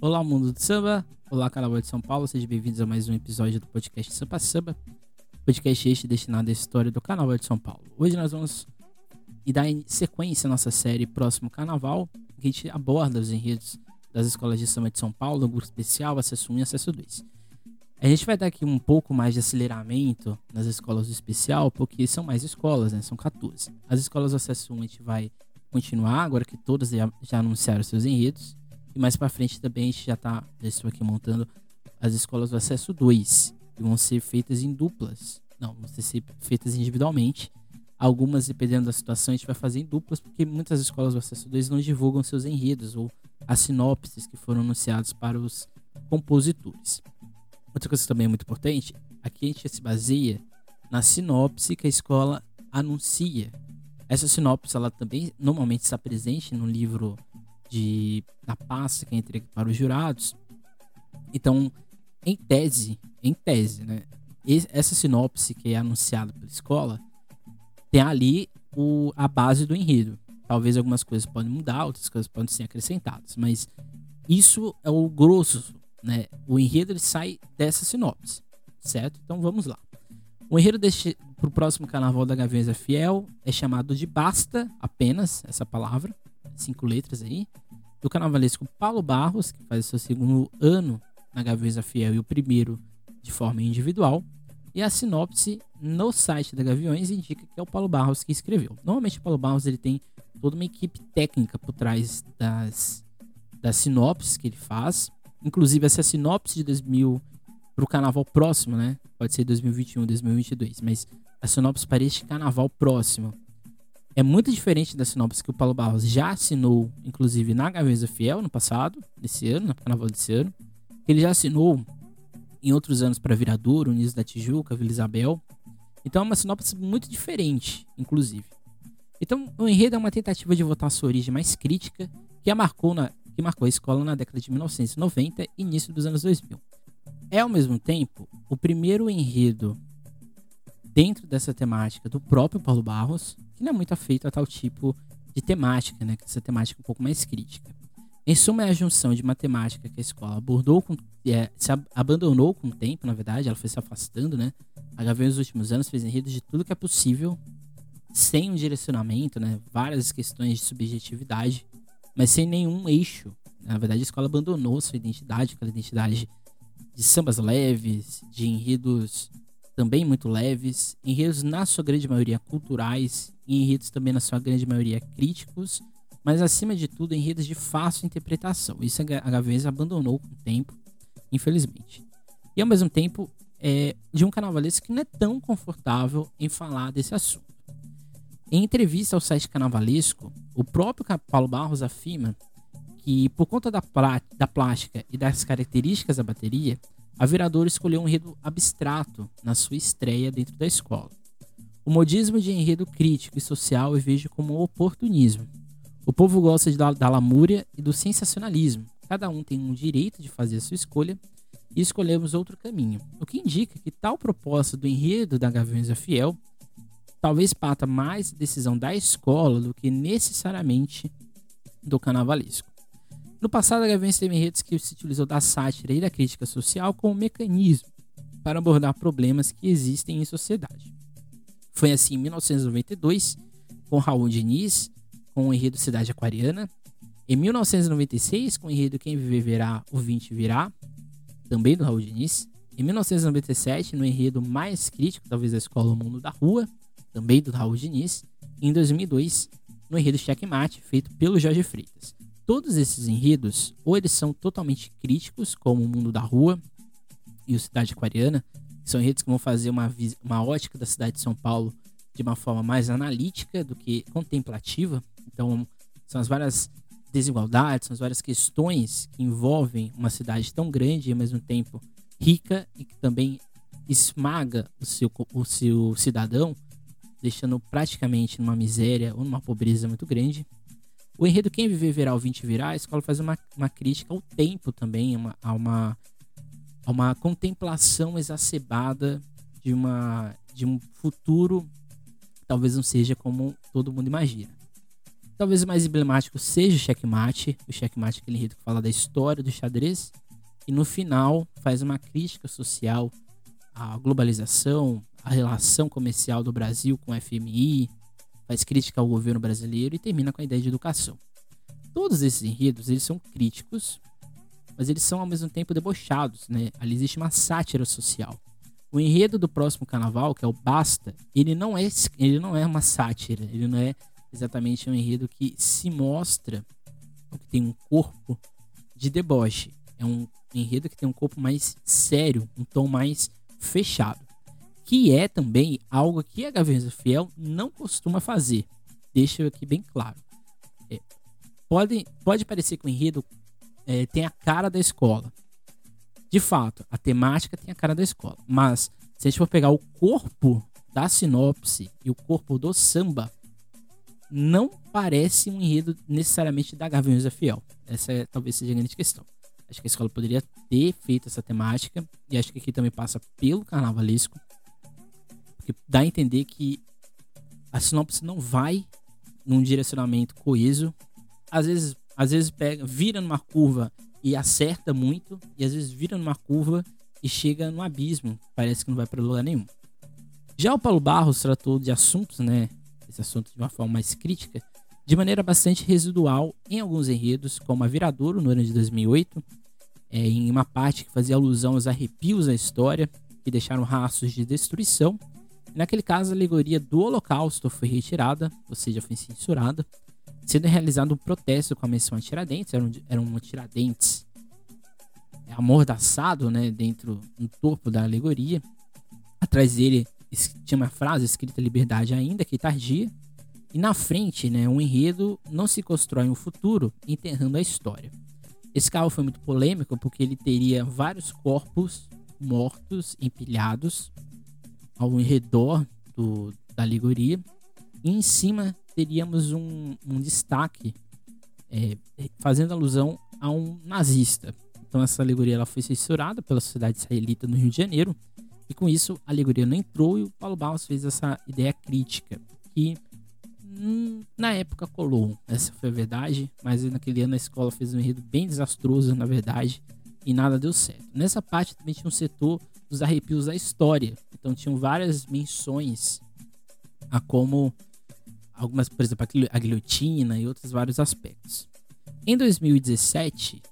Olá, mundo do samba. Olá, Carnaval de São Paulo. Sejam bem-vindos a mais um episódio do podcast Sampa Samba. Podcast este destinado à história do Carnaval de São Paulo. Hoje nós vamos dar sequência à nossa série Próximo Carnaval, que a gente aborda os enredos das escolas de samba de São Paulo, grupo especial, acesso 1 e acesso 2. A gente vai dar aqui um pouco mais de aceleramento nas escolas do especial, porque são mais escolas, né? São 14. As escolas do acesso 1 a gente vai continuar, agora que todas já anunciaram seus enredos. E mais para frente também a gente já tá, já estou aqui montando as escolas do acesso 2, que vão ser feitas em duplas. Não, vão ser feitas individualmente. Algumas, dependendo da situação, a gente vai fazer em duplas, porque muitas escolas do acesso 2 não divulgam seus enredos ou as sinopses que foram anunciados para os compositores. Outra coisa também é muito importante, aqui a gente se baseia na sinopse que a escola anuncia. Essa sinopse, ela também normalmente está presente no livro de da pasta que é entregue para os jurados. Então, em tese, em tese, né? Essa sinopse que é anunciada pela escola tem ali o, a base do enredo. Talvez algumas coisas podem mudar, outras coisas podem ser acrescentadas, mas isso é o grosso, né? O enredo ele sai dessa sinopse, certo? Então vamos lá. O enredo para o próximo carnaval da Gaveza Fiel é chamado de Basta, apenas essa palavra, cinco letras aí, do carnavalesco Paulo Barros, que faz seu segundo ano na Gaveza Fiel e o primeiro de forma individual. E a sinopse no site da Gaviões indica que é o Paulo Barros que escreveu. Normalmente o Paulo Barros ele tem toda uma equipe técnica por trás das, das sinopses que ele faz. Inclusive essa sinopse de 2000 para o carnaval próximo, né? Pode ser 2021, 2022, mas a sinopse para este carnaval próximo é muito diferente da sinopse que o Paulo Barros já assinou, inclusive na Gaveza Fiel no passado, desse ano, no carnaval desse ano. Ele já assinou em outros anos para Viradouro, Unidos da Tijuca, Vila Isabel. Então é uma sinopse muito diferente, inclusive. Então o enredo é uma tentativa de voltar à sua origem mais crítica que a marcou, na, que marcou a escola na década de 1990 e início dos anos 2000. É ao mesmo tempo o primeiro enredo dentro dessa temática do próprio Paulo Barros, que não é muito afeito a tal tipo de temática, né? Essa temática um pouco mais crítica. Em suma, é a junção de matemática que a escola abordou, com, é, se ab abandonou com o tempo, na verdade, ela foi se afastando, né? A Gavião nos últimos anos fez enredos de tudo que é possível, sem um direcionamento, né? Várias questões de subjetividade, mas sem nenhum eixo. Na verdade, a escola abandonou sua identidade, aquela identidade de sambas leves, de enredos também muito leves, enredos na sua grande maioria culturais enredos também na sua grande maioria críticos, mas acima de tudo enredos de fácil interpretação. Isso a Gaviões abandonou com o tempo, infelizmente. E ao mesmo tempo é de um carnavalesco que não é tão confortável em falar desse assunto. Em entrevista ao site Carnavalesco, o próprio Paulo Barros afirma que, por conta da, da plástica e das características da bateria, a Viradouro escolheu um enredo abstrato na sua estreia dentro da escola. O modismo de enredo crítico e social eu vejo como um oportunismo. O povo gosta de, da lamúria e do sensacionalismo. Cada um tem um direito de fazer a sua escolha e escolhemos outro caminho. O que indica que tal proposta do enredo da Gaviões Fiel talvez parta mais decisão da escola do que necessariamente do carnavalesco. No passado, a Gaviões teve enredos que se utilizou da sátira e da crítica social como mecanismo para abordar problemas que existem em sociedade. Foi assim em 1992, com Raul Diniz, com o enredo Cidade Aquariana. Em 1996, com o enredo Quem Viver Verá, o 20 Virá, também do Raul Diniz. Em 1997, no enredo mais crítico, talvez da Escola Mundo da Rua, também do Raul Diniz. Em 2002, no enredo Checkmate, feito pelo Jorge Freitas todos esses enredos, ou eles são totalmente críticos, como o Mundo da Rua e o Cidade Aquariana, que são enredos que vão fazer uma, uma ótica da cidade de São Paulo de uma forma mais analítica do que contemplativa. Então, são as várias desigualdades, são as várias questões que envolvem uma cidade tão grande e ao mesmo tempo rica e que também esmaga o seu, o seu cidadão, deixando praticamente numa miséria ou numa pobreza muito grande. O enredo Quem Viver Verá, 20 Virá, a escola faz uma, uma crítica ao tempo também, uma, a, uma, a uma contemplação exacerbada de, uma, de um futuro talvez não seja como todo mundo imagina. Talvez o mais emblemático seja o Checkmate. O Checkmate é aquele enredo que fala da história do xadrez. E no final faz uma crítica social à globalização, à relação comercial do Brasil com o FMI, faz crítica ao governo brasileiro e termina com a ideia de educação. Todos esses enredos eles são críticos, mas eles são ao mesmo tempo debochados, né? Ali existe uma sátira social. O enredo do próximo carnaval, que é o Basta, ele não é, ele não é uma sátira, ele não é exatamente um enredo que se mostra que tem um corpo de deboche. É um enredo que tem um corpo mais sério, um tom mais fechado. Que é também algo que a Gaviões Fiel não costuma fazer. Deixa eu aqui bem claro. É, pode, pode parecer que o enredo é, tem a cara da escola. De fato, a temática tem a cara da escola. Mas, se a gente for pegar o corpo da sinopse e o corpo do samba, não parece um enredo necessariamente da Gaviões Fiel. Essa é, talvez seja a grande questão. Acho que a escola poderia ter feito essa temática. E acho que aqui também passa pelo carnavalesco. Porque dá a entender que a sinopse não vai num direcionamento coeso. Às vezes, às vezes pega, vira numa curva e acerta muito, e às vezes vira numa curva e chega no abismo, parece que não vai para lugar nenhum. Já o Paulo Barros tratou de assuntos, né, esse assunto de uma forma mais crítica, de maneira bastante residual em alguns enredos, como a Viradouro no ano de 2008, é, em uma parte que fazia alusão aos arrepios da história, que deixaram rastros de destruição. Naquele caso, a alegoria do Holocausto foi retirada, ou seja, foi censurada, sendo realizado um protesto com a menção a Tiradentes, era um, era um Tiradentes é, amordaçado né, dentro do topo da alegoria. Atrás dele tinha uma frase escrita liberdade ainda que tardia. E na frente, né, um enredo não se constrói um futuro enterrando a história. Esse carro foi muito polêmico porque ele teria vários corpos mortos empilhados ao redor do, da alegoria. E em cima teríamos um, um destaque é, fazendo alusão a um nazista. Então essa alegoria ela foi censurada pela sociedade israelita no Rio de Janeiro e com isso a alegoria não entrou e o Paulo Barros fez essa ideia crítica que hum, na época colou. Essa foi a verdade, mas naquele ano a escola fez um enredo bem desastroso, na verdade, e nada deu certo. Nessa parte também tinha um setor dos arrepios da história. Então tinham várias menções a como algumas, por exemplo, a guilhotina e outros vários aspectos. Em 2017,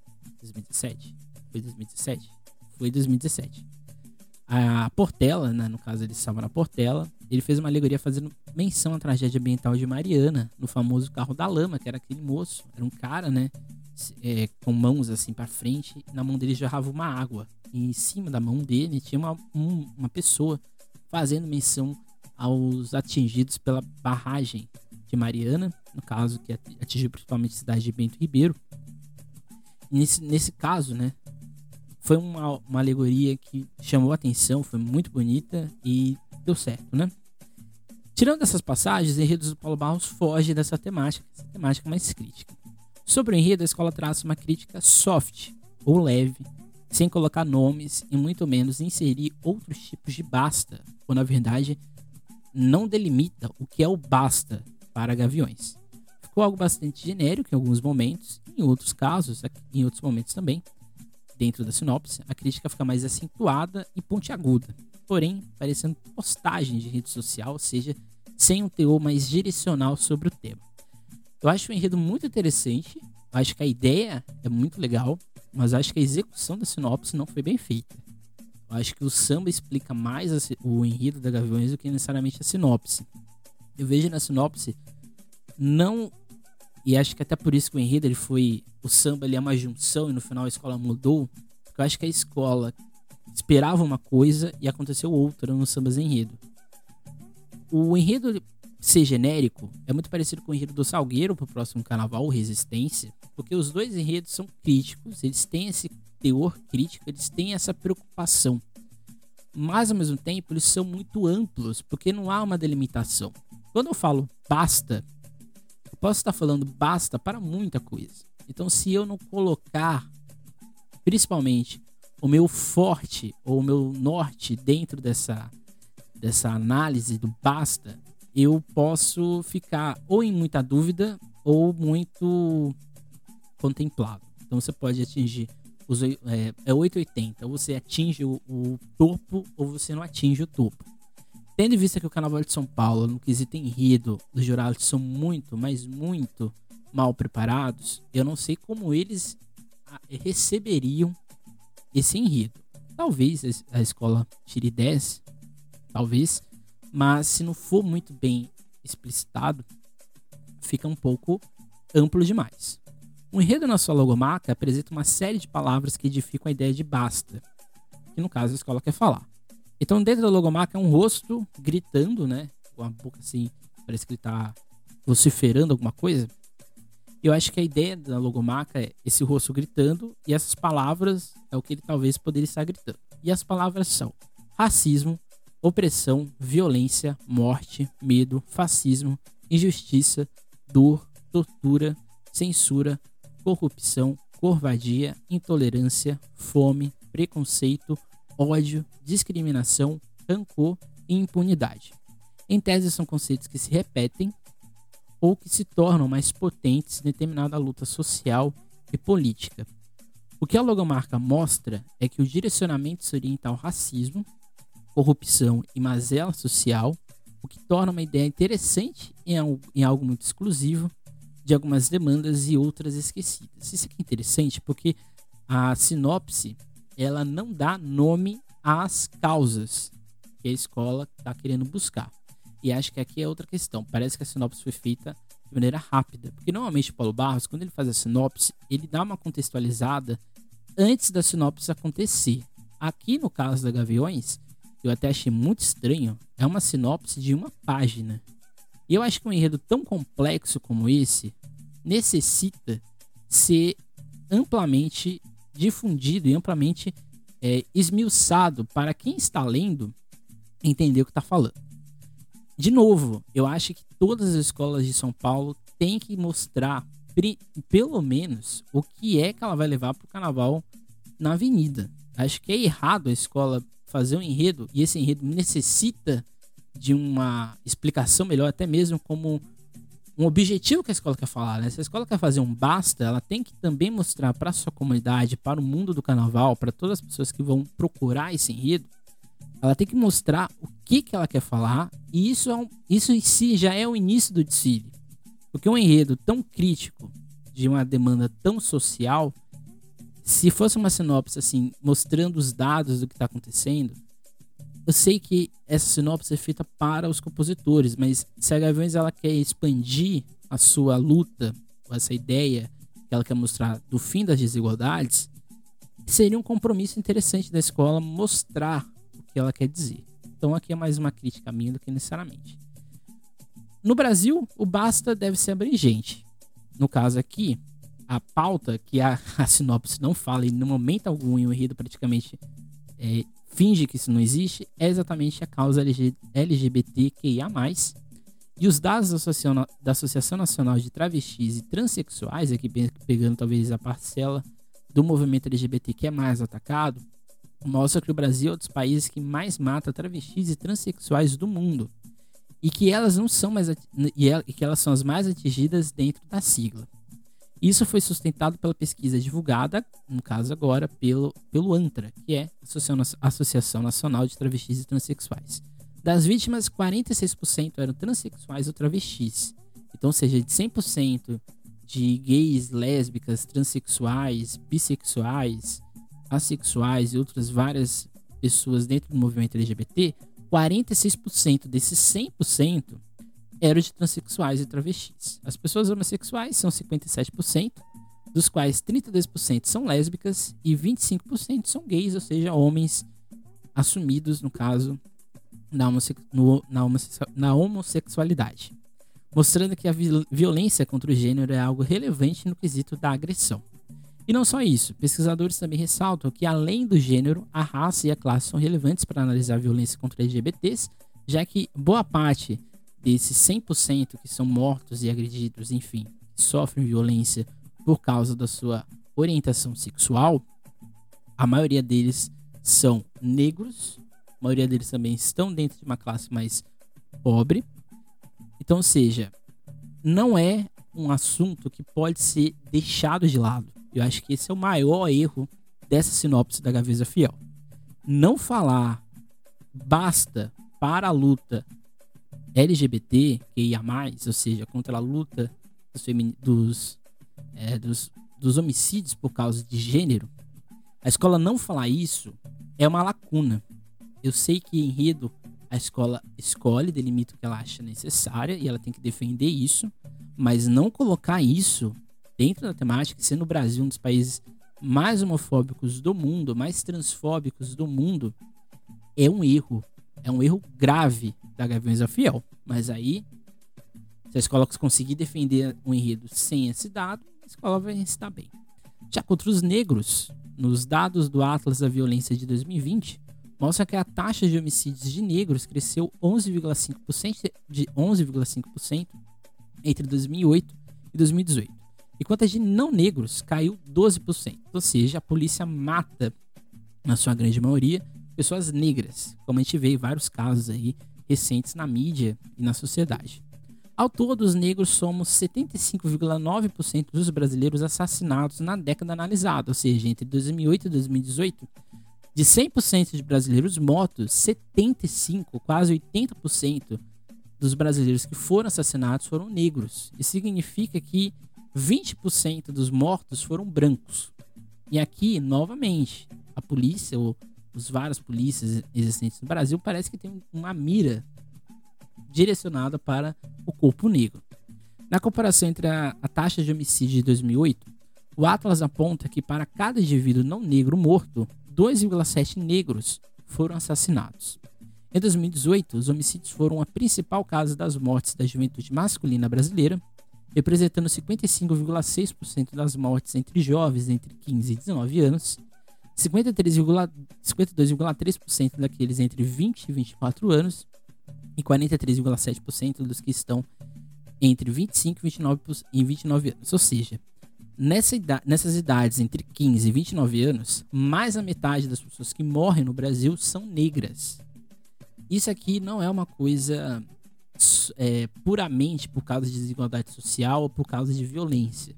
2017, foi 2017, foi 2017. A Portela, né, no caso ele estava na Portela, ele fez uma alegoria fazendo menção à tragédia ambiental de Mariana, no famoso carro da lama, que era aquele moço, era um cara, né, é, com mãos assim para frente, na mão dele jorrava uma água. E em cima da mão dele tinha uma, um, uma pessoa fazendo menção aos atingidos pela barragem de Mariana, no caso que atingiu principalmente a cidade de Bento Ribeiro. Nesse, nesse caso, né, foi uma, uma alegoria que chamou atenção, foi muito bonita e deu certo, né? Tirando essas passagens, Enredos do Paulo Barros foge dessa temática, essa temática mais crítica. Sobre o enredo, a escola traça uma crítica soft ou leve, sem colocar nomes e muito menos inserir outros tipos de basta, ou na verdade não delimita o que é o basta para gaviões. Ficou algo bastante genérico em alguns momentos, em outros casos, em outros momentos também, dentro da sinopse, a crítica fica mais acentuada e pontiaguda, porém parecendo postagem de rede social, ou seja, sem um teor mais direcional sobre o tema. Eu acho o enredo muito interessante, acho que a ideia é muito legal, mas acho que a execução da sinopse não foi bem feita. Eu acho que o samba explica mais o enredo da Gaviões do que necessariamente a sinopse. Eu vejo na sinopse não e acho que até por isso que o enredo ele foi o samba ele é uma junção e no final a escola mudou. Porque eu acho que a escola esperava uma coisa e aconteceu outra no sambas enredo. O enredo ser genérico é muito parecido com o enredo do Salgueiro para o próximo carnaval, Resistência, porque os dois enredos são críticos, eles têm esse teor crítico, eles têm essa preocupação. Mas ao mesmo tempo, eles são muito amplos, porque não há uma delimitação. Quando eu falo basta, eu posso estar falando basta para muita coisa. Então, se eu não colocar, principalmente, o meu forte ou o meu norte dentro dessa, dessa análise do basta, eu posso ficar ou em muita dúvida ou muito contemplado. Então você pode atingir os, é, é 880, ou você atinge o, o topo ou você não atinge o topo. Tendo em vista que o Carnaval de São Paulo, no quesito enredo, os jurados são muito, mas muito mal preparados, eu não sei como eles receberiam esse enredo. Talvez a escola tire 10, talvez, mas se não for muito bem explicitado, fica um pouco amplo demais. O enredo na sua logomarca apresenta uma série de palavras que edificam a ideia de basta, que no caso a escola quer falar. Então, dentro da logomarca é um rosto gritando, né? Com a boca assim, parece que ele tá vociferando alguma coisa. Eu acho que a ideia da logomarca é esse rosto gritando e essas palavras é o que ele talvez poderia estar gritando. E as palavras são racismo, opressão, violência, morte, medo, fascismo, injustiça, dor, tortura, censura, corrupção, covardia, intolerância, fome, preconceito, ódio, discriminação, rancor e impunidade. Em tese, são conceitos que se repetem ou que se tornam mais potentes em determinada luta social e política. O que a logomarca mostra é que o direcionamento se orienta ao racismo, corrupção e mazela social, o que torna uma ideia interessante em algo, em algo muito exclusivo de algumas demandas e outras esquecidas. Isso aqui é interessante porque a sinopse ela não dá nome às causas que a escola está querendo buscar. E acho que aqui é outra questão. Parece que a sinopse foi feita de maneira rápida. Porque normalmente o Paulo Barros, quando ele faz a sinopse, ele dá uma contextualizada antes da sinopse acontecer. Aqui no caso da Gaviões, eu até achei muito estranho, é uma sinopse de uma página. E eu acho que um enredo tão complexo como esse necessita ser amplamente difundido e amplamente é, esmiuçado para quem está lendo entender o que está falando. De novo, eu acho que todas as escolas de São Paulo têm que mostrar pelo menos o que é que ela vai levar para o carnaval na avenida. Acho que é errado a escola fazer um enredo e esse enredo necessita de uma explicação melhor, até mesmo como um objetivo que a escola quer falar, né? Se a escola quer fazer um basta, ela tem que também mostrar para sua comunidade, para o mundo do carnaval, para todas as pessoas que vão procurar esse enredo, ela tem que mostrar o que, que ela quer falar, e isso, é um, isso em si já é o início do desfile. Porque um enredo tão crítico, de uma demanda tão social, se fosse uma sinopse assim, mostrando os dados do que está acontecendo, eu sei que essa sinopse é feita para os compositores, mas se a Gaviões ela quer expandir a sua luta, essa ideia que ela quer mostrar do fim das desigualdades, seria um compromisso interessante da escola mostrar o que ela quer dizer. Então aqui é mais uma crítica minha do que necessariamente. No Brasil, o basta deve ser abrangente. No caso aqui, a pauta que a, a sinopse não fala e no momento algum em um enredo praticamente é, finge que isso não existe é exatamente a causa LGBTQIA+. E os dados da Associação, da Associação Nacional de Travestis e Transsexuais, aqui pegando talvez a parcela do movimento LGBT que é mais atacado, mostra que o Brasil é um dos países que mais mata travestis e transexuais do mundo. E que elas não são mais e que elas são as mais atingidas dentro da sigla. Isso foi sustentado pela pesquisa divulgada, no caso agora, pelo, pelo ANTRA, que é a Associação Nacional de Travestis e Transsexuais. Das vítimas, 46% eram transexuais ou travestis. Então, seja, de 100% de gays, lésbicas, transexuais, bissexuais, assexuais e outras várias pessoas dentro do movimento LGBT, 46% desses 100% eram de transexuais e travestis. As pessoas homossexuais são 57%, dos quais 32% são lésbicas e 25% são gays, ou seja, homens assumidos, no caso, na, na, na homossexualidade. Mostrando que a violência contra o gênero é algo relevante no quesito da agressão. E não só isso, pesquisadores também ressaltam que, além do gênero, a raça e a classe são relevantes para analisar a violência contra LGBTs, já que boa parte desses 100% que são mortos e agredidos, enfim, sofrem violência por causa da sua orientação sexual, a maioria deles são negros, a maioria deles também estão dentro de uma classe mais pobre. Então, seja, não é um assunto que pode ser deixado de lado. Eu acho que esse é o maior erro dessa sinopse da Gaveza Fiel. Não falar basta para a luta LGBT, que mais, ou seja, contra a luta dos, é, dos, dos homicídios por causa de gênero, a escola não falar isso é uma lacuna. Eu sei que enredo a escola escolhe, delimita o que ela acha necessária e ela tem que defender isso, mas não colocar isso dentro da temática, sendo o Brasil um dos países mais homofóbicos do mundo, mais transfóbicos do mundo, é um erro. É um erro grave da Gaviões da Fiel. Mas aí, se a escola conseguir defender o um enredo sem esse dado, a escola vai dar bem. Já contra os negros, nos dados do Atlas da Violência de 2020, mostra que a taxa de homicídios de negros cresceu 11,5% de 11,5% entre 2008 e 2018. Enquanto a de não negros caiu 12%. Ou seja, a polícia mata, na sua grande maioria, pessoas negras, como a gente vê vários casos aí recentes na mídia e na sociedade. Ao todo, os negros somos 75,9% dos brasileiros assassinados na década analisada, ou seja, entre 2008 e 2018. De 100% de brasileiros mortos, 75, quase 80% dos brasileiros que foram assassinados foram negros. Isso significa que 20% dos mortos foram brancos. E aqui, novamente, a polícia, ou os vários polícias existentes no Brasil, parece que tem uma mira direcionada para o corpo negro. Na comparação entre a, a taxa de homicídio de 2008, o Atlas aponta que para cada indivíduo não negro morto, 2,7 negros foram assassinados. Em 2018, os homicídios foram a principal causa das mortes da juventude masculina brasileira, representando 55,6% das mortes entre jovens entre 15 e 19 anos 52,3% daqueles entre 20 e 24 anos e 43,7% dos que estão entre 25 e 29, e 29 anos. Ou seja, nessa idade, nessas idades entre 15 e 29 anos, mais da metade das pessoas que morrem no Brasil são negras. Isso aqui não é uma coisa é, puramente por causa de desigualdade social ou por causa de violência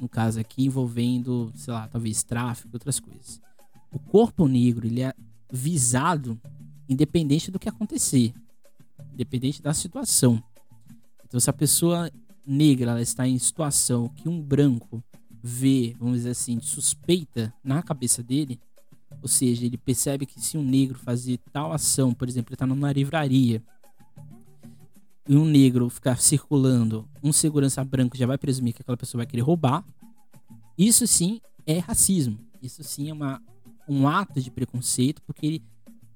no caso aqui envolvendo, sei lá, talvez tráfico, outras coisas. O corpo negro, ele é visado independente do que acontecer, independente da situação. Então, se a pessoa negra ela está em situação que um branco vê, vamos dizer assim, suspeita na cabeça dele, ou seja, ele percebe que se um negro fazer tal ação, por exemplo, ele está numa livraria e um negro ficar circulando, um segurança branco já vai presumir que aquela pessoa vai querer roubar. Isso sim é racismo. Isso sim é uma, um ato de preconceito, porque ele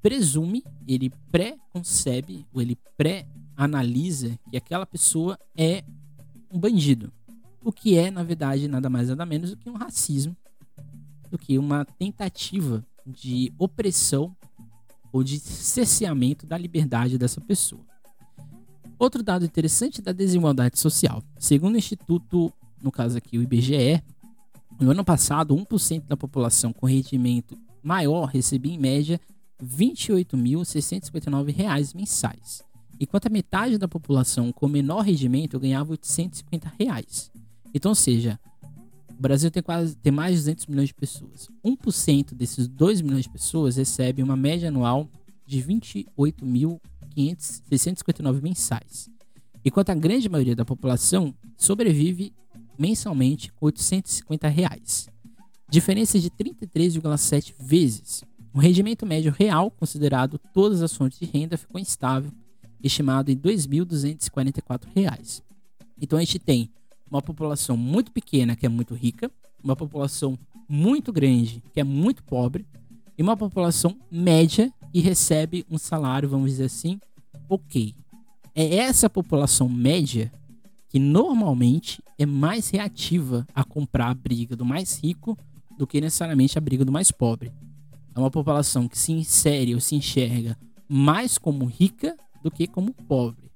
presume, ele pré-concebe, ou ele pré-analisa que aquela pessoa é um bandido. O que é, na verdade, nada mais nada menos do que um racismo, do que uma tentativa de opressão ou de cerceamento da liberdade dessa pessoa. Outro dado interessante da desigualdade social. Segundo o Instituto, no caso aqui o IBGE, no ano passado, 1% da população com rendimento maior recebia em média R$ 28.659 mensais, enquanto a metade da população com menor rendimento ganhava 850 reais. Então, ou seja, o Brasil tem quase tem mais de 200 milhões de pessoas. 1% desses 2 milhões de pessoas recebe uma média anual de 28.000 659 mensais, enquanto a grande maioria da população sobrevive mensalmente com 850 reais. Diferença de 33,7 vezes. O rendimento médio real, considerado todas as fontes de renda, ficou instável, estimado em R$ 2.244. Então a gente tem uma população muito pequena que é muito rica, uma população muito grande que é muito pobre e uma população média e recebe um salário, vamos dizer assim, ok. É essa população média que normalmente é mais reativa a comprar a briga do mais rico do que necessariamente a briga do mais pobre. É uma população que se insere ou se enxerga mais como rica do que como pobre.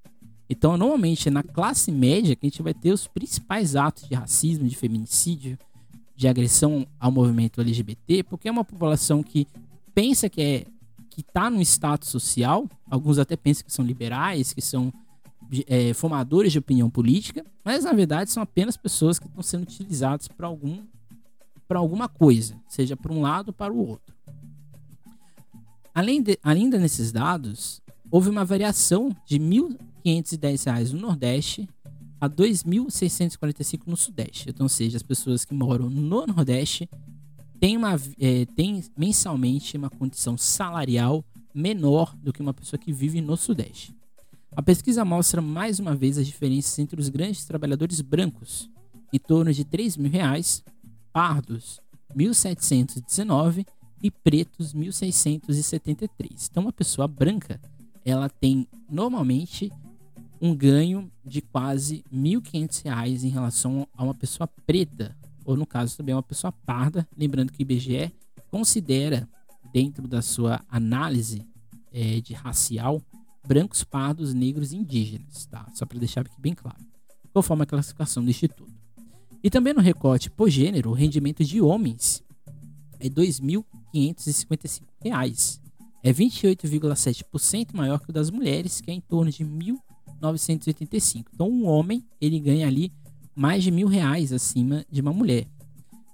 Então, normalmente é na classe média que a gente vai ter os principais atos de racismo, de feminicídio, de agressão ao movimento LGBT, porque é uma população que pensa que é que está num status social, alguns até pensam que são liberais, que são é, formadores de opinião política, mas na verdade são apenas pessoas que estão sendo utilizadas para algum para alguma coisa, seja para um lado ou para o outro. Além, de, ainda nesses dados, houve uma variação de R$ 1.510 no Nordeste a R$ 2.645 no Sudeste. Então, ou seja, as pessoas que moram no Nordeste têm, uma, é, têm mensalmente uma condição salarial menor do que uma pessoa que vive no Sudeste. A pesquisa mostra mais uma vez as diferenças entre os grandes trabalhadores brancos, em torno de R$ 3.000, pardos 1.719 e pretos 1.673. Então, uma pessoa branca ela tem normalmente um ganho de quase R$ 1.500 em relação a uma pessoa preta, ou no caso também uma pessoa parda. Lembrando que o IBGE considera, dentro da sua análise é, de racial, brancos, pardos, negros e indígenas, tá? Só para deixar bem claro, conforme a classificação do Instituto. E também no recorte por gênero, o rendimento de homens é R$ 2.555. É 28,7% maior que o das mulheres, que é em torno de 1.985. Então, um homem ele ganha ali mais de mil reais acima de uma mulher.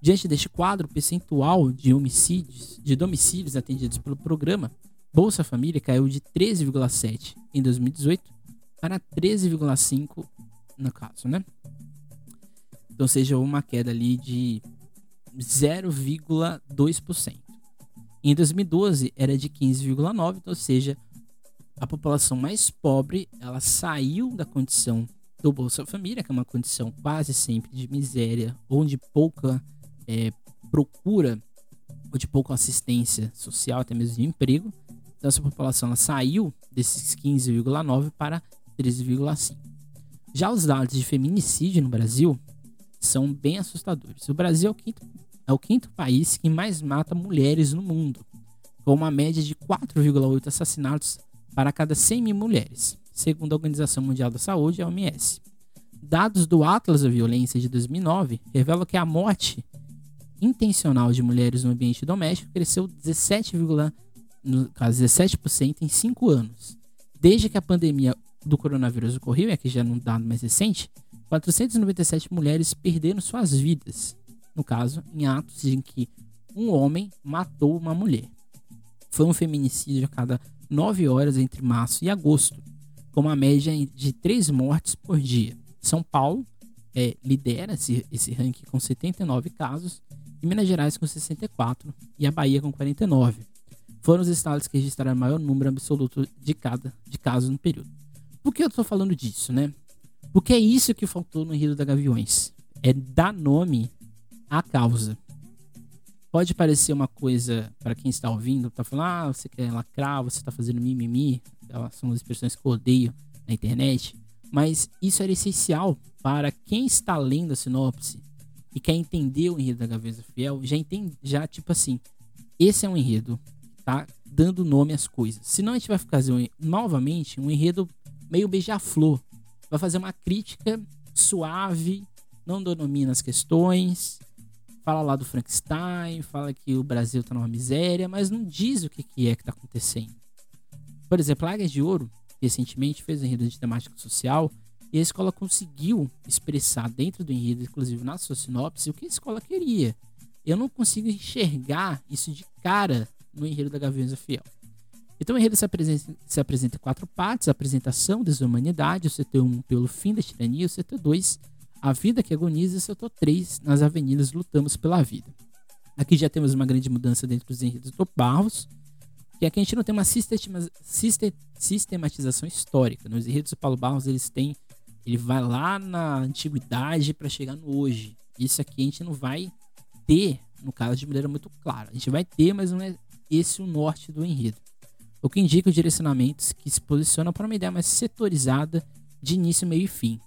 Diante deste quadro, o percentual de homicídios, de domicílios atendidos pelo programa Bolsa Família caiu de 13,7 em 2018 para 13,5 no caso, né? Então, seja uma queda ali de 0,2%. Em 2012 era de 15,9, ou seja, a população mais pobre ela saiu da condição do Bolsa Família, que é uma condição quase sempre de miséria ou de pouca é, procura ou de pouca assistência social, até mesmo de emprego. Então essa população ela saiu desses 15,9 para 13,5. Já os dados de feminicídio no Brasil são bem assustadores. O Brasil é o quinto, é o quinto país que mais mata mulheres no mundo, com uma média de 4,8 assassinatos para cada 100 mil mulheres, segundo a Organização Mundial da Saúde, a OMS. Dados do Atlas da Violência de 2009 revelam que a morte intencional de mulheres no ambiente doméstico cresceu 17, no caso 17% em 5 anos. Desde que a pandemia do coronavírus ocorreu, e aqui já num dado mais recente, 497 mulheres perderam suas vidas, no caso, em atos em que um homem matou uma mulher. Foi um feminicídio a cada 9 horas entre março e agosto, com uma média de 3 mortes por dia. São Paulo é, lidera esse, esse ranking com 79 casos, e Minas Gerais com 64 e a Bahia com 49. Foram os estados que registraram o maior número absoluto de, cada, de casos no período. Por que eu estou falando disso, né? Porque é isso que faltou no Rio da Gaviões. É dar nome à causa. Pode parecer uma coisa, para quem está ouvindo, tá falando, ah, você quer lacrar, você está fazendo mimimi. São as expressões que eu odeio na internet. Mas isso era essencial para quem está lendo a sinopse e quer entender o enredo da Gaveza Fiel, já entende, já tipo assim, esse é um enredo, tá? Dando nome às coisas. Senão a gente vai fazer um, novamente um enredo meio beija-flor, vai fazer uma crítica suave, não denomina as questões, fala lá do Frankenstein, fala que o Brasil está numa miséria, mas não diz o que, que é que está acontecendo. Por exemplo, a Águia de Ouro, recentemente, fez um enredo de temática social e a escola conseguiu expressar dentro do enredo, inclusive na sua sinopse, o que a escola queria. Eu não consigo enxergar isso de cara no enredo da Gaviões Fiel. Então o enredo se apresenta, se apresenta em quatro partes: a apresentação, desumanidade, o setor 1 pelo fim da tirania, o setor 2, a vida que agoniza, e o setor 3, nas avenidas lutamos pela vida. Aqui já temos uma grande mudança dentro dos enredos do Barros, que aqui a gente não tem uma sistematização histórica. Nos enredos do Paulo Barros eles têm, ele vai lá na antiguidade para chegar no hoje. Isso aqui a gente não vai ter, no caso de maneira muito clara. A gente vai ter, mas não é esse o norte do enredo o que indica os direcionamentos que se posicionam para uma ideia mais setorizada de início, meio e fim.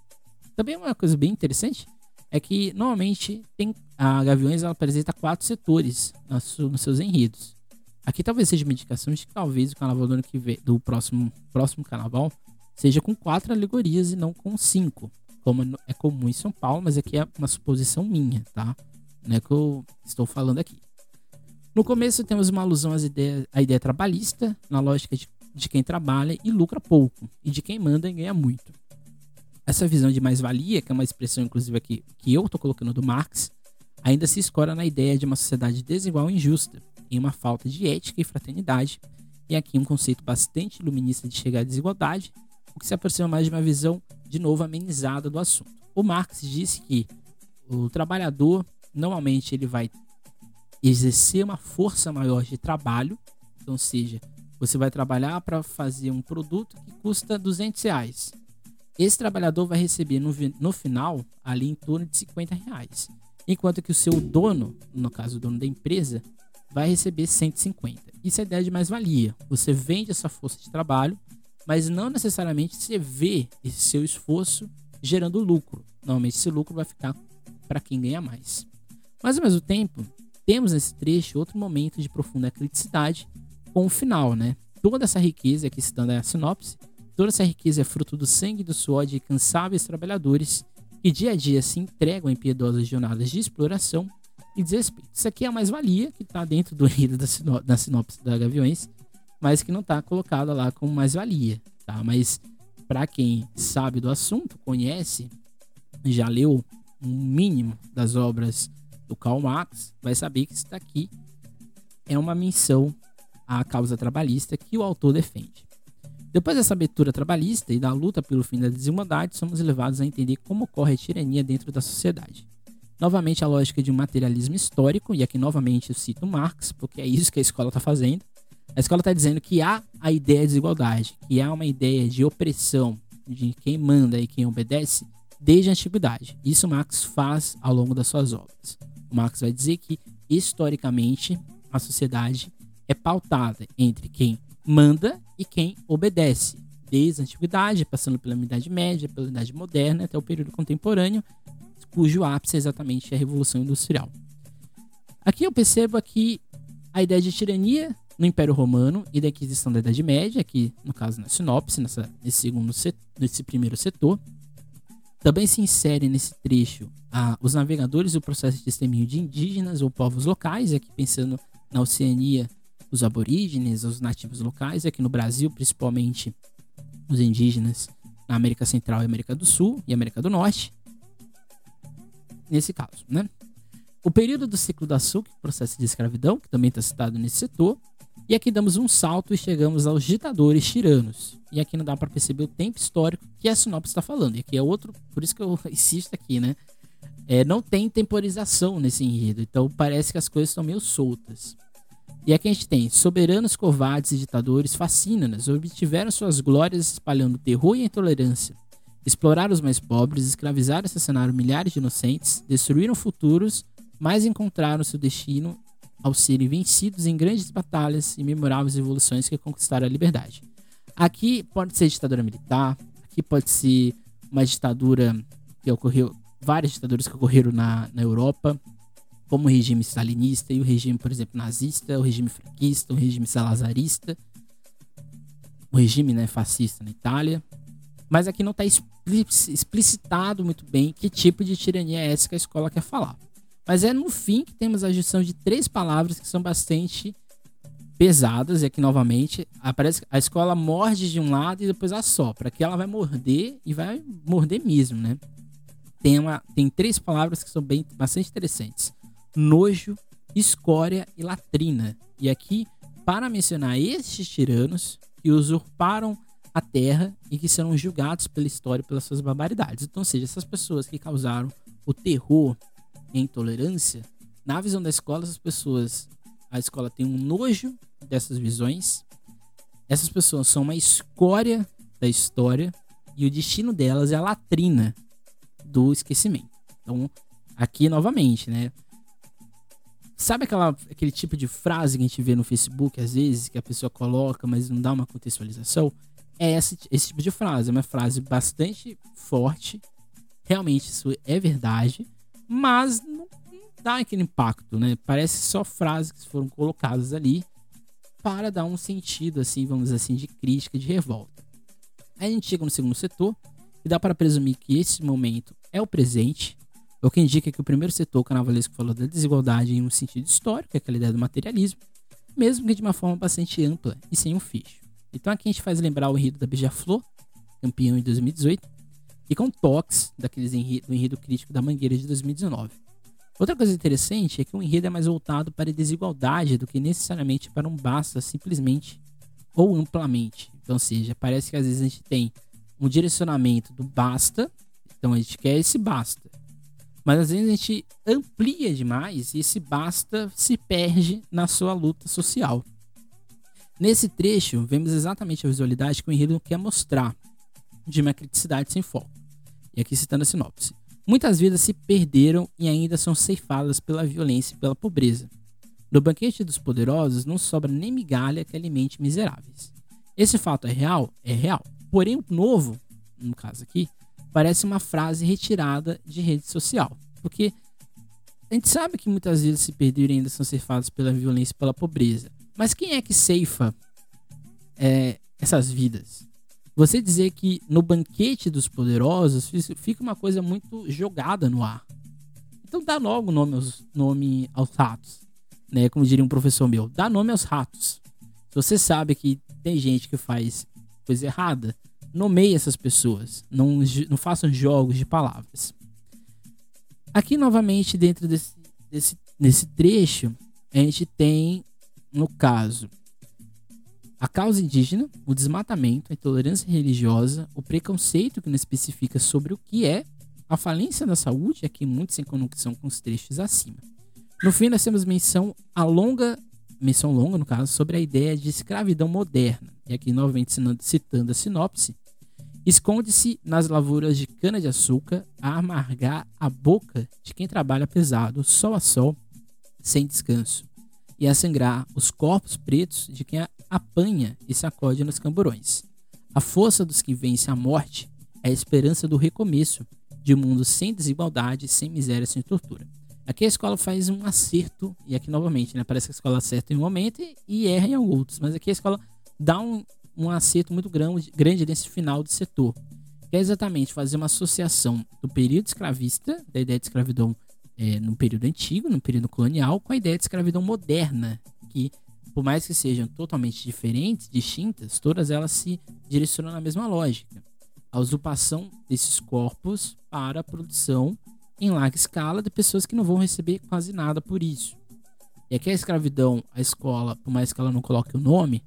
Também uma coisa bem interessante é que normalmente tem a Gaviões ela apresenta quatro setores nos seus enredos. Aqui talvez seja uma indicação de que talvez o carnaval do que vem, do próximo, próximo carnaval seja com quatro alegorias e não com cinco, como é comum em São Paulo, mas aqui é uma suposição minha, tá? Não é que eu estou falando aqui. No começo temos uma alusão às ideias, à ideia trabalhista, na lógica de, de quem trabalha e lucra pouco, e de quem manda e ganha muito. essa visão de mais-valia, que é uma expressão inclusive aqui que eu estou colocando do Marx, ainda se escora na ideia de uma sociedade desigual e injusta, em uma falta de ética e fraternidade, e aqui um conceito bastante iluminista de chegar à desigualdade, o que se aproxima mais de uma visão, de novo, amenizada do assunto. O Marx disse que o trabalhador, normalmente, ele vai exercer uma força maior de trabalho, então, seja, você vai trabalhar para fazer um produto que custa 200 reais. Esse trabalhador vai receber no, no final ali em torno de 50 reais. Enquanto que o seu dono, no caso o dono da empresa, vai receber 150. Isso é ideia de mais-valia. Você vende essa força de trabalho, mas não necessariamente você vê esse seu esforço gerando lucro. Normalmente esse lucro vai ficar para quem ganha mais. Mas ao mesmo tempo, temos nesse trecho outro momento de profunda criticidade com o final, né? Toda essa riqueza, aqui citando a sinopse, Toda essa riqueza é fruto do sangue e do suor de incansáveis trabalhadores que dia a dia se entregam em piedosas jornadas de exploração e desrespeito. Isso aqui é a mais-valia que está dentro do enredo da, sinop da sinopse da Gaviões, mas que não está colocada lá como mais-valia, tá? Mas para quem sabe do assunto, conhece, já leu um mínimo das obras do Karl Marx, vai saber que isso daqui é uma menção à causa trabalhista que o autor defende. Depois dessa abertura trabalhista e da luta pelo fim da desigualdade, somos levados a entender como ocorre a tirania dentro da sociedade. Novamente, a lógica de um materialismo histórico, e aqui novamente eu cito Marx, porque é isso que a escola está fazendo. A escola está dizendo que há a ideia de desigualdade, que há uma ideia de opressão de quem manda e quem obedece desde a antiguidade. Isso Marx faz ao longo das suas obras. Marx vai dizer que, historicamente, a sociedade é pautada entre quem manda e quem obedece, desde a antiguidade, passando pela Idade Média, pela Idade Moderna até o período contemporâneo, cujo ápice é exatamente a Revolução Industrial. Aqui eu percebo aqui a ideia de tirania no Império Romano e da aquisição da Idade Média, aqui no caso na sinopse, nessa, nesse, segundo setor, nesse primeiro setor. Também se insere nesse trecho ah, os navegadores e o processo de extermínio de indígenas ou povos locais, aqui pensando na Oceania os aborígenes, os nativos locais, aqui no Brasil, principalmente os indígenas na América Central e América do Sul e América do Norte. Nesse caso, né? O período do ciclo do açúcar, processo de escravidão, que também está citado nesse setor. E aqui damos um salto e chegamos aos ditadores tiranos. E aqui não dá para perceber o tempo histórico que a sinopse está falando. E aqui é outro, por isso que eu insisto aqui, né? É, não tem temporização nesse enredo, então parece que as coisas estão meio soltas. E aqui a gente tem soberanos covardes e ditadores fascínanas obtiveram suas glórias espalhando terror e intolerância. Exploraram os mais pobres, escravizaram e assassinaram milhares de inocentes, destruíram futuros, mas encontraram seu destino ao serem vencidos em grandes batalhas e memoráveis revoluções que conquistaram a liberdade. Aqui pode ser ditadura militar, aqui pode ser uma ditadura que ocorreu, várias ditaduras que ocorreram na, na Europa, como o regime stalinista e o regime, por exemplo, nazista, o regime franquista, o regime salazarista, o regime né, fascista na Itália. Mas aqui não está explicitado muito bem que tipo de tirania é essa que a escola quer falar. Mas é no fim que temos a junção de três palavras que são bastante pesadas, e aqui novamente aparece a escola morde de um lado e depois assopra, que ela vai morder e vai morder mesmo, né? Tem, uma, tem três palavras que são bem bastante interessantes nojo, escória e latrina. E aqui, para mencionar estes tiranos que usurparam a terra e que serão julgados pela história pelas suas barbaridades. Então, ou seja, essas pessoas que causaram o terror e a intolerância, na visão da escola, essas pessoas, a escola tem um nojo dessas visões. Essas pessoas são uma escória da história e o destino delas é a latrina do esquecimento. Então, aqui novamente, né? Sabe aquela, aquele tipo de frase que a gente vê no Facebook, às vezes, que a pessoa coloca, mas não dá uma contextualização? É esse, esse tipo de frase. É uma frase bastante forte. Realmente, isso é verdade. Mas não, não dá aquele impacto, né? Parece só frases que foram colocadas ali para dar um sentido, assim, vamos dizer assim, de crítica, de revolta. Aí a gente chega no segundo setor, e dá para presumir que esse momento é o presente, o que indica que o primeiro setor carnavalesco falou da desigualdade em um sentido histórico, é aquela ideia do materialismo, mesmo que de uma forma bastante ampla e sem um fecho. Então aqui a gente faz lembrar o enredo da Beija-Flor, campeão em 2018, Fica um toques daqueles enredo, do enredo crítico da Mangueira de 2019. Outra coisa interessante é que o enredo é mais voltado para a desigualdade do que necessariamente para um basta simplesmente ou amplamente. Então, seja, parece que às vezes a gente tem um direcionamento do basta, então a gente quer esse basta. Mas às vezes a gente amplia demais e esse basta se perde na sua luta social. Nesse trecho, vemos exatamente a visualidade que o enredo quer mostrar, de uma criticidade sem foco. E aqui citando a sinopse. Muitas vidas se perderam e ainda são ceifadas pela violência e pela pobreza. No banquete dos poderosos não sobra nem migalha que alimente miseráveis. Esse fato é real? É real. Porém, o novo, no caso aqui, parece uma frase retirada de rede social. Porque a gente sabe que muitas vidas se perderam e ainda são ceifadas pela violência e pela pobreza. Mas quem é que ceifa é, essas vidas? Você dizer que no banquete dos poderosos fica uma coisa muito jogada no ar. Então dá logo nome aos, nome aos ratos. Né? Como diria um professor meu, dá nome aos ratos. Se você sabe que tem gente que faz coisa errada, nomeie essas pessoas. Não, não façam jogos de palavras. Aqui, novamente, dentro desse, desse, desse trecho, a gente tem, no caso, a causa indígena, o desmatamento, a intolerância religiosa, o preconceito que não especifica sobre o que é, a falência da saúde, aqui muito sem conexão com os trechos acima. No fim, nós temos menção a longa, menção longa, no caso, sobre a ideia de escravidão moderna. E aqui, novamente citando a sinopse, esconde-se nas lavouras de cana-de-açúcar a amargar a boca de quem trabalha pesado, sol a sol, sem descanso e a sangrar os corpos pretos de quem apanha e sacode nos camburões. A força dos que vencem a morte é a esperança do recomeço de um mundo sem desigualdade, sem miséria, sem tortura. Aqui a escola faz um acerto, e aqui novamente, né, parece que a escola acerta em um momento e erra em outros, mas aqui a escola dá um, um acerto muito grande, grande nesse final do setor, que é exatamente fazer uma associação do período escravista, da ideia de escravidão é, no período antigo, no período colonial, com a ideia de escravidão moderna, que, por mais que sejam totalmente diferentes, distintas, todas elas se direcionam na mesma lógica. A usurpação desses corpos para a produção em larga escala de pessoas que não vão receber quase nada por isso. E aqui a escravidão, a escola, por mais que ela não coloque o nome,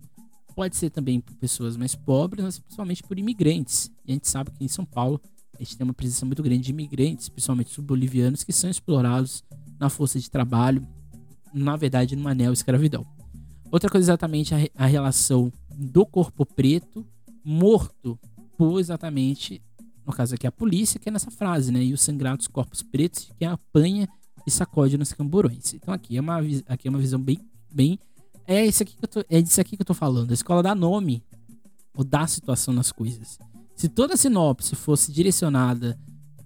pode ser também por pessoas mais pobres, mas principalmente por imigrantes. E a gente sabe que em São Paulo a gente tem uma presença muito grande de imigrantes, principalmente os bolivianos, que são explorados na força de trabalho, na verdade, numa neo-escravidão. Outra coisa exatamente a, a relação do corpo preto morto por exatamente, no caso aqui, a polícia, que é nessa frase, né? E os sangrados corpos pretos que apanha e sacode nos camburões. Então aqui é uma, aqui é uma visão bem, bem é isso aqui que eu tô, é disso aqui que eu tô falando. A escola dá nome ou dá situação nas coisas. Se toda a sinopse fosse direcionada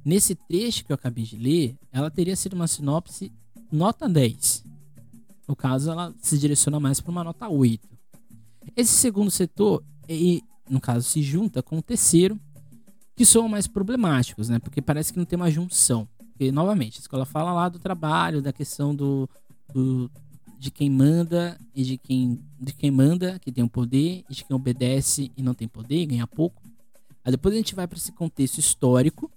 nesse trecho que eu acabei de ler, ela teria sido uma sinopse nota 10. No caso, ela se direciona mais para uma nota 8. Esse segundo setor, e, no caso, se junta com o terceiro, que são mais problemáticos, né? Porque parece que não tem uma junção. Porque, novamente, a escola fala lá do trabalho, da questão do, do de quem manda e de quem, de quem manda, que tem o poder, e de quem obedece e não tem poder, e ganha pouco. Aí depois a gente vai para esse contexto histórico,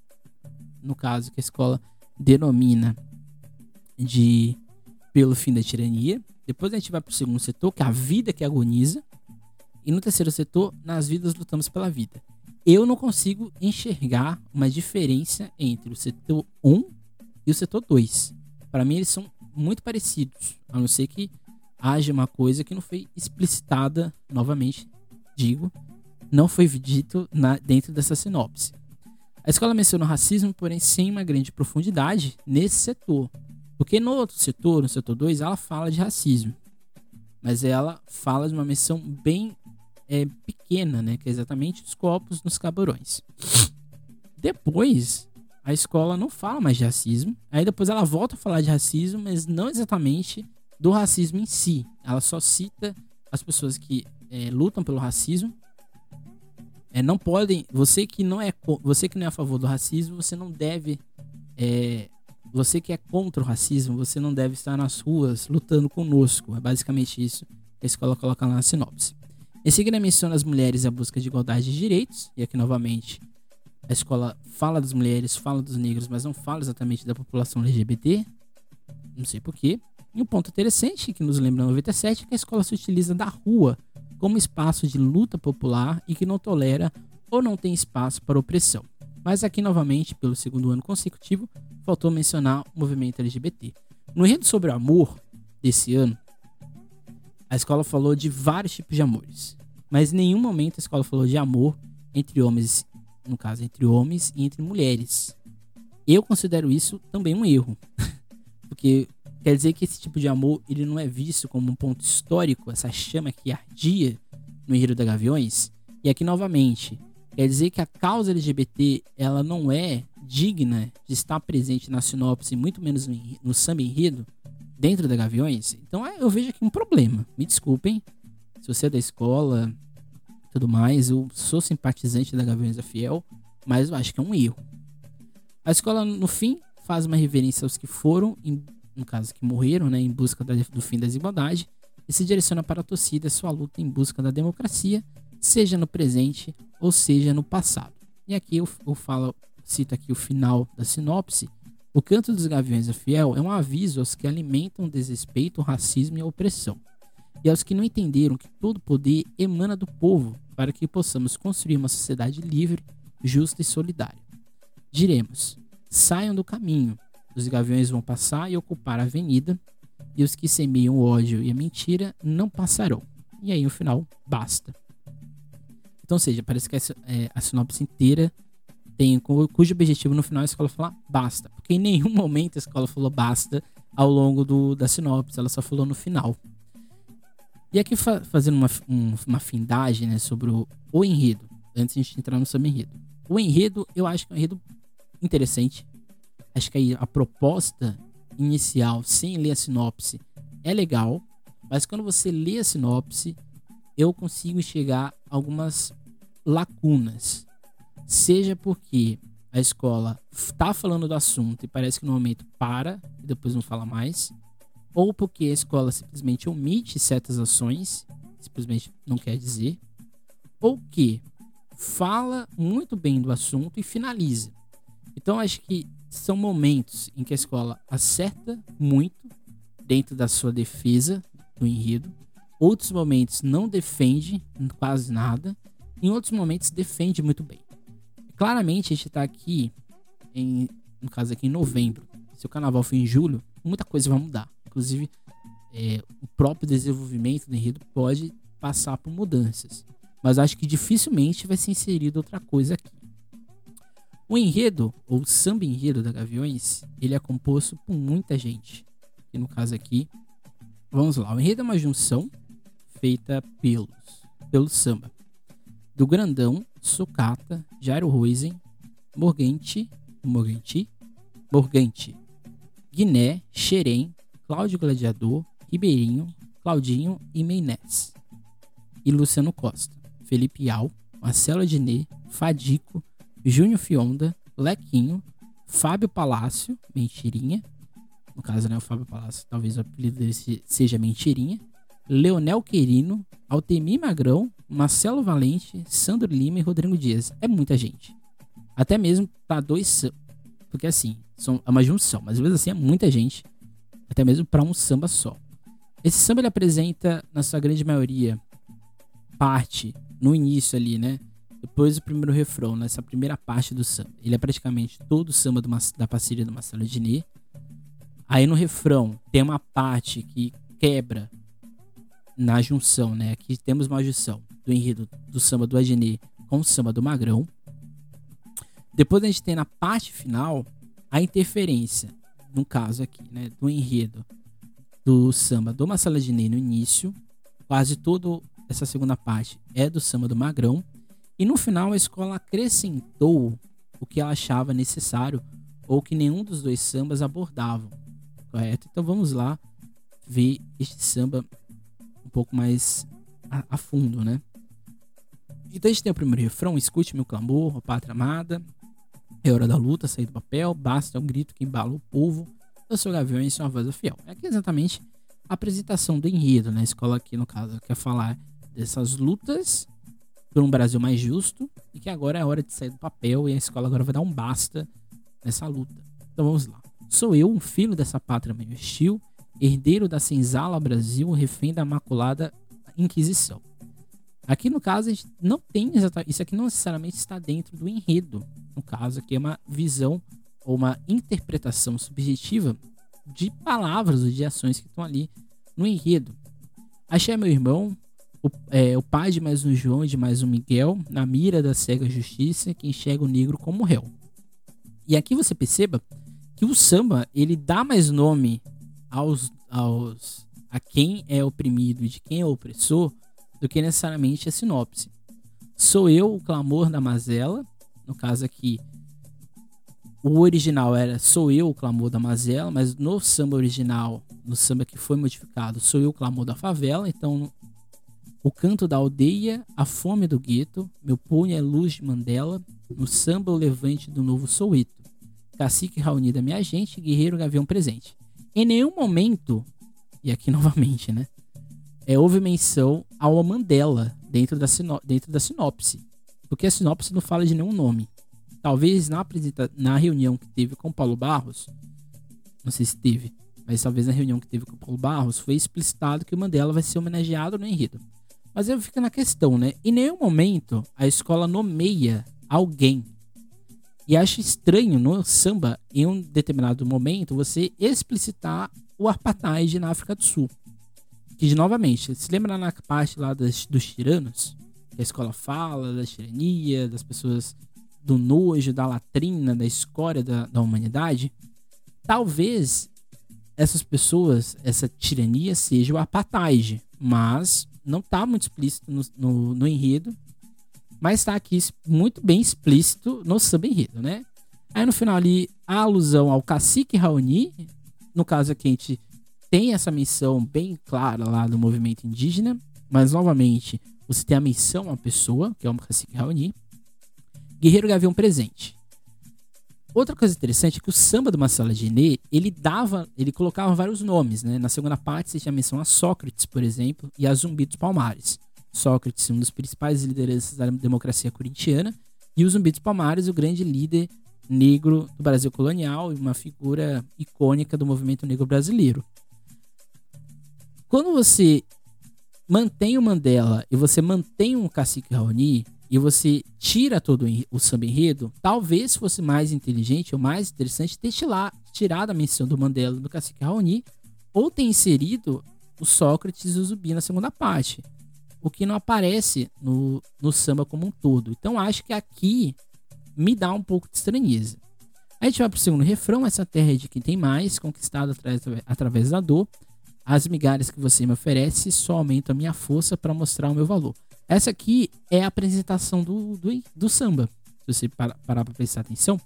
no caso que a escola denomina de pelo fim da tirania. Depois a gente vai para o segundo setor, que é a vida que agoniza. E no terceiro setor, nas vidas lutamos pela vida. Eu não consigo enxergar uma diferença entre o setor 1 e o setor 2. Para mim, eles são muito parecidos, a não ser que haja uma coisa que não foi explicitada, novamente digo, não foi dito na, dentro dessa sinopse. A escola menciona o racismo, porém sem uma grande profundidade nesse setor. Porque no outro setor, no setor 2, ela fala de racismo. Mas ela fala de uma menção bem é, pequena, né? Que é exatamente os copos nos cabarões. Depois, a escola não fala mais de racismo. Aí depois ela volta a falar de racismo, mas não exatamente do racismo em si. Ela só cita as pessoas que é, lutam pelo racismo é, não podem. Você que não é você que não é a favor do racismo, você não deve. É, você que é contra o racismo, você não deve estar nas ruas lutando conosco. É basicamente isso que a escola coloca lá na sinopse. Em seguida, menciona as mulheres a busca de igualdade de direitos. E aqui novamente A escola fala das mulheres, fala dos negros, mas não fala exatamente da população LGBT. Não sei porquê. E um ponto interessante que nos lembra 97 é que a escola se utiliza da rua como espaço de luta popular e que não tolera ou não tem espaço para opressão. Mas aqui, novamente, pelo segundo ano consecutivo, faltou mencionar o movimento LGBT. No enredo sobre o amor desse ano, a escola falou de vários tipos de amores, mas em nenhum momento a escola falou de amor entre homens, no caso, entre homens e entre mulheres. Eu considero isso também um erro, porque quer dizer que esse tipo de amor ele não é visto como um ponto histórico, essa chama que ardia no enredo da Gaviões. E aqui novamente, quer dizer que a causa LGBT ela não é digna de estar presente na sinopse, muito menos no, samba enredo, dentro da Gaviões. Então é, eu vejo aqui um problema. Me desculpem, se você é da escola tudo mais, eu sou simpatizante da Gaviões da Fiel, mas eu acho que é um erro. A escola, no fim, faz uma reverência aos que foram, em, no caso, que morreram, né, em busca da, do fim da desigualdade, e se direciona para a torcida sua luta em busca da democracia, seja no presente ou seja no passado. E aqui eu, eu falo, cito aqui o final da sinopse. O canto dos gaviões da fiel é um aviso aos que alimentam o desrespeito, o racismo e a opressão, e aos que não entenderam que todo poder emana do povo para que possamos construir uma sociedade livre, justa e solidária. Diremos: saiam do caminho, os gaviões vão passar e ocupar a avenida, e os que semeiam o ódio e a mentira não passarão. E aí, no final, basta. Então, seja, parece que a, é, a sinopse inteira tem cujo objetivo no final a escola falar basta. Porque em nenhum momento a escola falou basta ao longo do, da sinopse, ela só falou no final. E aqui fa fazendo uma, um, uma findagem né, sobre o, o, enredo, antes de a gente entrar no seu enredo. O enredo, eu acho que é um enredo interessante. Acho que aí a proposta inicial, sem ler a sinopse, é legal. Mas quando você lê a sinopse, eu consigo a algumas lacunas. Seja porque a escola está falando do assunto e parece que no momento para e depois não fala mais, ou porque a escola simplesmente omite certas ações, simplesmente não quer dizer, ou que fala muito bem do assunto e finaliza. Então acho que são momentos em que a escola acerta muito dentro da sua defesa do enredo, outros momentos não defende quase nada, em outros momentos defende muito bem. Claramente a gente está aqui, em, no caso aqui em novembro. Se o carnaval for em julho, muita coisa vai mudar. Inclusive, é, o próprio desenvolvimento do enredo pode passar por mudanças. Mas acho que dificilmente vai ser inserido outra coisa aqui. O enredo, ou samba enredo da Gaviões, ele é composto por muita gente. E no caso aqui, vamos lá. O enredo é uma junção feita pelos, pelo samba. Do Grandão, Sucata, Jairo Roisen, Morgante, Morganti, Morgante, Guiné, Xerém, Cláudio Gladiador, Ribeirinho, Claudinho e Meinés. E Luciano Costa, Felipe Al, Marcelo Adnet, Fadico, Júnior Fionda, Lequinho, Fábio Palácio, Mentirinha. No caso, né, o Fábio Palácio, talvez o apelido dele seja Mentirinha. Leonel Querino, Altemir Magrão, Marcelo Valente, Sandro Lima e Rodrigo Dias. É muita gente. Até mesmo para dois. Porque assim, são, é uma junção, mas às vezes assim é muita gente. Até mesmo para um samba só. Esse samba ele apresenta, na sua grande maioria, parte no início ali, né? Depois do primeiro refrão, nessa primeira parte do samba. Ele é praticamente todo o samba do, da parceria do Marcelo Diné. Aí no refrão tem uma parte que quebra na junção, né? Aqui temos uma junção do enredo do samba do Agenê com o samba do Magrão. Depois a gente tem na parte final a interferência, no caso aqui, né? Do enredo do samba do Marcelo Agenê no início. Quase toda essa segunda parte é do samba do Magrão. E no final a escola acrescentou o que ela achava necessário ou que nenhum dos dois sambas abordavam, correto? Então vamos lá ver este samba um pouco mais a, a, fundo, né? Então a gente tem o primeiro refrão: escute meu clamor, pátria amada. É hora da luta, sair do papel, basta é um grito que embala o povo. Eu sou Gavião e sou uma voz fiel. É aqui exatamente a apresentação do enredo, né? A escola aqui, no caso, quer falar dessas lutas por um Brasil mais justo e que agora é hora de sair do papel e a escola agora vai dar um basta nessa luta. Então vamos lá. Sou eu, um filho dessa pátria meio hostil, herdeiro da senzala Brasil, refém da maculada Inquisição. Aqui no caso, a gente não tem exatamente. Isso aqui não necessariamente está dentro do enredo. No caso, aqui é uma visão ou uma interpretação subjetiva de palavras ou de ações que estão ali no enredo. Achei meu irmão, o, é, o pai de mais um João e de mais um Miguel, na mira da cega justiça, que enxerga o negro como réu. E aqui você perceba que o samba ele dá mais nome aos, aos a quem é oprimido e de quem é opressor do que necessariamente a sinopse. Sou eu o clamor da mazela, no caso aqui o original era Sou Eu o Clamor da Mazela, mas no samba original, no samba que foi modificado, Sou Eu o Clamor da Favela. Então, o canto da aldeia, a fome do gueto, meu punho é luz de Mandela, no samba o levante do novo Soueto. Cacique Raoni da minha gente, guerreiro gavião presente. Em nenhum momento, e aqui novamente, né? É, houve menção ao Mandela dentro da, dentro da sinopse. Porque a sinopse não fala de nenhum nome. Talvez na, na reunião que teve com Paulo Barros, não sei se teve, mas talvez na reunião que teve com Paulo Barros, foi explicitado que o Mandela vai ser homenageado no enredo. Mas eu fico na questão, né? Em nenhum momento a escola nomeia alguém. E acho estranho no samba, em um determinado momento, você explicitar o apartheid na África do Sul. Que, novamente, se lembra na parte lá das, dos tiranos, que a escola fala da tirania, das pessoas do nojo, da latrina, da escória da, da humanidade, talvez essas pessoas, essa tirania seja o apartheid, mas não está muito explícito no, no, no, enredo, mas está aqui muito bem explícito no sub-enredo, né? Aí no final ali, a alusão ao cacique Raoni, no caso aqui a gente tem essa menção bem clara lá do movimento indígena, mas novamente você tem a menção à pessoa, que é o cacique Raoni, Guerreiro Gavião presente. Outra coisa interessante é que o samba do Marcelo Genet, ele dava, ele colocava vários nomes, né? Na segunda parte você tinha menção a Sócrates, por exemplo, e a Zumbi dos Palmares. Sócrates, um dos principais lideranças da democracia corintiana, e o Zumbi dos Palmares, o grande líder negro do Brasil colonial e uma figura icônica do movimento negro brasileiro. Quando você mantém o Mandela e você mantém o cacique Raoni, e você tira todo o samba enredo, talvez fosse mais inteligente ou mais interessante ter tirado a menção do Mandela do Cacique Raoni ou ter inserido o Sócrates e o Zumbi na segunda parte, o que não aparece no, no samba como um todo. Então acho que aqui me dá um pouco de estranheza. A gente vai pro segundo refrão, essa terra é de quem tem mais, conquistada através da dor. As migalhas que você me oferece só aumentam a minha força para mostrar o meu valor. Essa aqui é a apresentação do, do, do samba, se você parar para prestar atenção.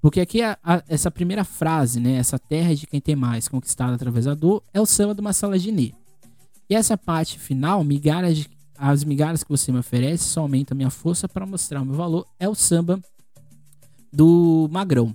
Porque aqui a, a, essa primeira frase, né? Essa terra de quem tem mais, conquistada através da dor, é o samba de uma sala de Nê. E essa parte final, migalhas, as migalhas que você me oferece só aumenta a minha força para mostrar o meu valor, é o samba do Magrão.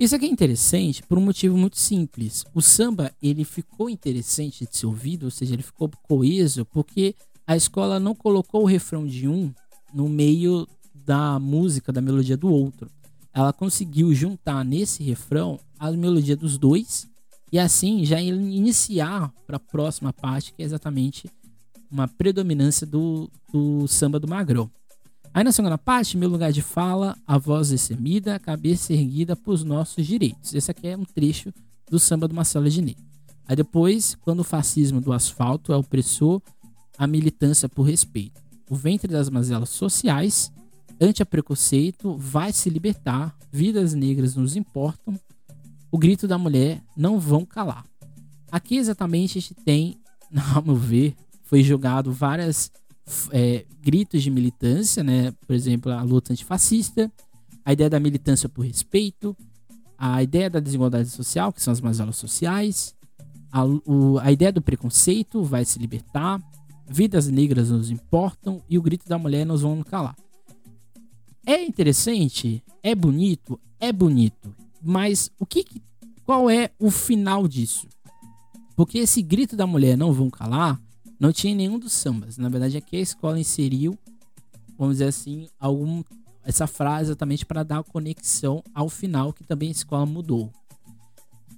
Isso aqui é interessante por um motivo muito simples. O samba ele ficou interessante de ser ouvido, ou seja, ele ficou coeso, porque a escola não colocou o refrão de um no meio da música, da melodia do outro. Ela conseguiu juntar nesse refrão a melodia dos dois e assim já iniciar para a próxima parte, que é exatamente uma predominância do, do samba do Magrão. Aí na segunda parte, meu lugar de fala, a voz descemida, a cabeça erguida para os nossos direitos. Esse aqui é um trecho do samba do Marcelo Diné. Aí depois, quando o fascismo do asfalto é opressor, a militância por respeito. O ventre das mazelas sociais, ante a preconceito, vai se libertar, vidas negras nos importam, o grito da mulher não vão calar. Aqui exatamente a gente tem, ao meu ver, foi jogado várias é, gritos de militância, né? Por exemplo, a luta antifascista, a ideia da militância por respeito, a ideia da desigualdade social, que são as mazelas sociais, a, o, a ideia do preconceito vai se libertar, vidas negras nos importam e o grito da mulher nos vão calar. É interessante, é bonito, é bonito, mas o que, qual é o final disso? Porque esse grito da mulher não vão calar não tinha nenhum dos sambas. Na verdade, aqui a escola inseriu vamos dizer assim, algum essa frase exatamente para dar conexão ao final que também a escola mudou.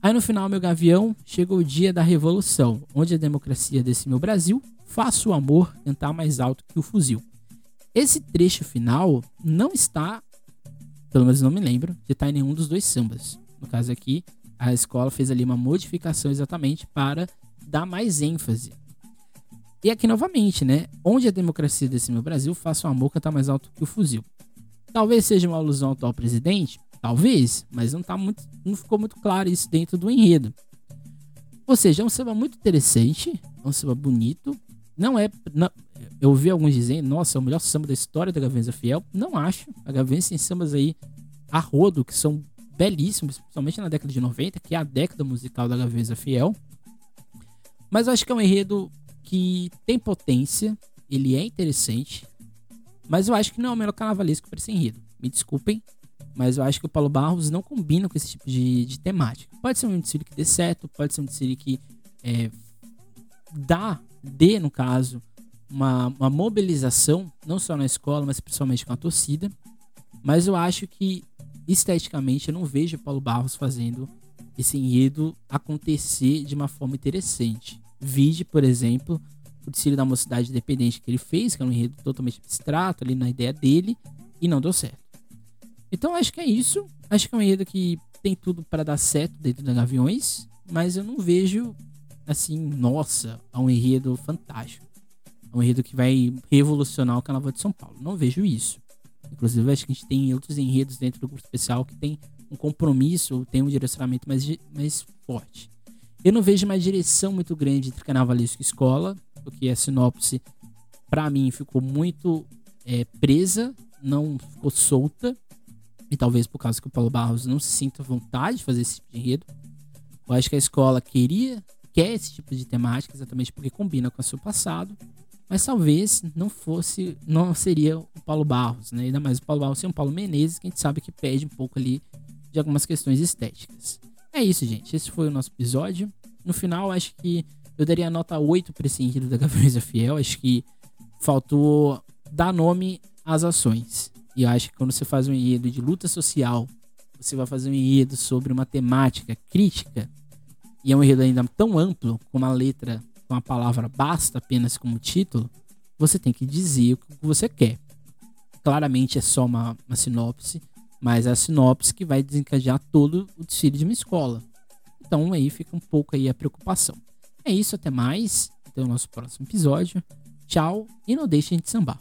Aí no final, meu gavião, chegou o dia da revolução, onde a democracia desse meu Brasil, faça o amor cantar mais alto que o fuzil. Esse trecho final não está, pelo menos não me lembro, de estar em nenhum dos dois sambas. No caso aqui, a escola fez ali uma modificação exatamente para dar mais ênfase. E aqui novamente, né? Onde a democracia desse meu Brasil faça o amor cantar mais alto que o fuzil. Talvez seja uma alusão ao atual presidente, Talvez, mas não tá muito, não ficou muito claro isso dentro do enredo. Ou seja, é um samba muito interessante, é um samba bonito. Não é. Não, eu ouvi alguns dizendo, nossa, é o melhor samba da história da Gavenza Fiel. Não acho. A Gavenza tem sambas aí a rodo que são belíssimos, principalmente na década de 90, que é a década musical da Gavenza Fiel. Mas eu acho que é um enredo que tem potência, ele é interessante, mas eu acho que não é o melhor carnavalesco para esse enredo. Me desculpem, mas eu acho que o Paulo Barros não combina com esse tipo de, de temática. Pode ser um desfile que dê certo, pode ser um desfile que é, dá, dê, no caso, uma, uma mobilização, não só na escola, mas principalmente com a torcida. Mas eu acho que, esteticamente, eu não vejo o Paulo Barros fazendo esse enredo acontecer de uma forma interessante. Vide, por exemplo, o desfile da mocidade independente que ele fez, que é um enredo totalmente abstrato ali na ideia dele, e não deu certo. Então acho que é isso. Acho que é um enredo que tem tudo para dar certo dentro da Gaviões, mas eu não vejo assim, nossa, é um enredo fantástico. É um enredo que vai revolucionar o Carnaval de São Paulo. Não vejo isso. Inclusive, acho que a gente tem outros enredos dentro do grupo especial que tem um compromisso, tem um direcionamento mais, mais forte. Eu não vejo uma direção muito grande entre carnavalesco e escola, porque a sinopse, para mim, ficou muito é, presa, não ficou solta. E talvez por causa que o Paulo Barros não se sinta vontade de fazer esse tipo de enredo. Eu acho que a escola queria, quer esse tipo de temática, exatamente porque combina com o seu passado. Mas talvez não fosse, não seria o Paulo Barros, né? Ainda mais o Paulo Barros ser um Paulo Menezes, que a gente sabe que pede um pouco ali de algumas questões estéticas. É isso, gente. Esse foi o nosso episódio. No final, acho que eu daria nota 8 para esse enredo da Gaviões Fiel. Acho que faltou dar nome às ações. E eu acho que quando você faz um enredo de luta social, você vai fazer um enredo sobre uma temática crítica, e é um enredo ainda tão amplo, com uma letra, com a palavra basta apenas como título, você tem que dizer o que você quer. Claramente é só uma, uma sinopse, mas a sinopse que vai desencadear todo o desfile de uma escola. Então aí fica um pouco aí a preocupação. É isso, até mais. Até o nosso próximo episódio. Tchau e não deixem de sambar.